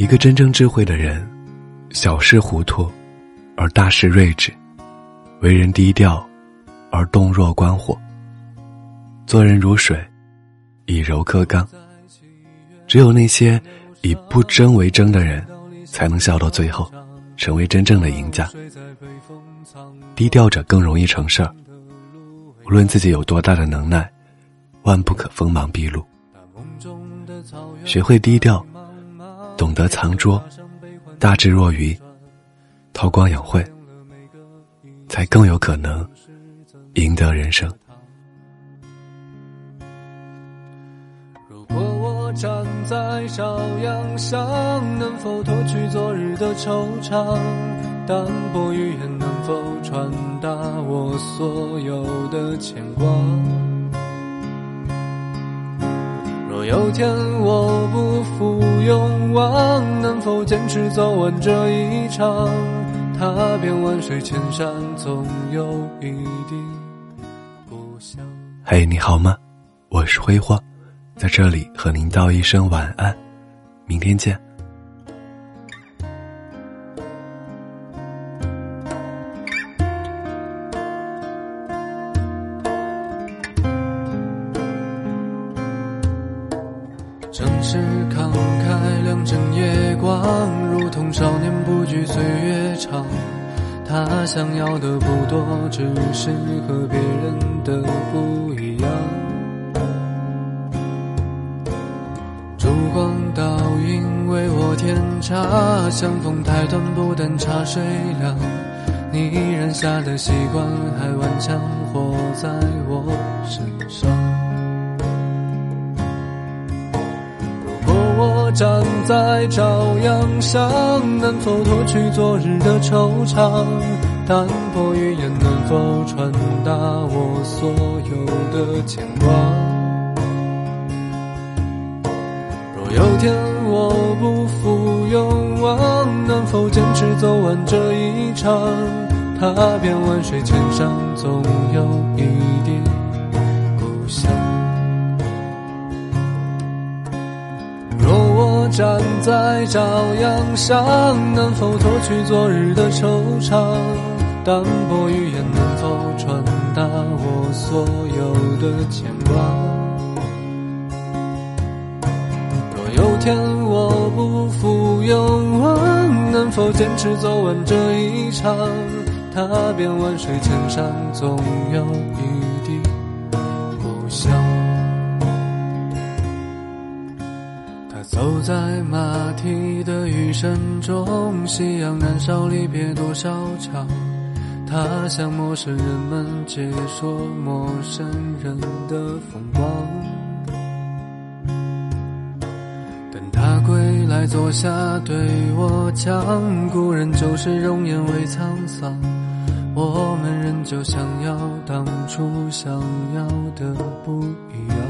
一个真正智慧的人，小事糊涂，而大事睿智；为人低调，而动若观火。做人如水，以柔克刚。只有那些以不争为争的人，才能笑到最后，成为真正的赢家。低调者更容易成事儿。无论自己有多大的能耐，万不可锋芒毕露。学会低调。懂得藏拙，大智若愚，韬光养晦，才更有可能赢得人生。如果我站在朝阳上，能否脱去昨日的惆怅？淡薄语言能否传达我所有的牵挂？有天我不负勇往，能否坚持走完这一场？踏遍万水千山，总有一地故乡。嘿，你好吗？我是辉煌，在这里和您道一声晚安，明天见。城市慷慨，两枕夜光，如同少年不惧岁月长。他想要的不多，只是和别人的不一样。烛光倒影为我添茶，相逢太短，不等茶水凉。你染下的习惯，还顽强活在我身上。站在朝阳上，能否脱去昨日的惆怅？淡薄语言能否传达我所有的牵挂？若有天我不负勇往，能否坚持走完这一场？踏遍万水千山，总有一地故乡。站在朝阳上，能否脱去昨日的惆怅？淡薄语言能否传达我所有的牵挂？若有天我不负勇往，能否坚持走完这一场？踏遍万水千山，总有一在马蹄的雨声中，夕阳燃烧，离别多少场？他向陌生人们解说陌生人的风光。等他归来，坐下对我讲，故人旧时容颜未沧桑，我们仍旧想要当初想要的不一样。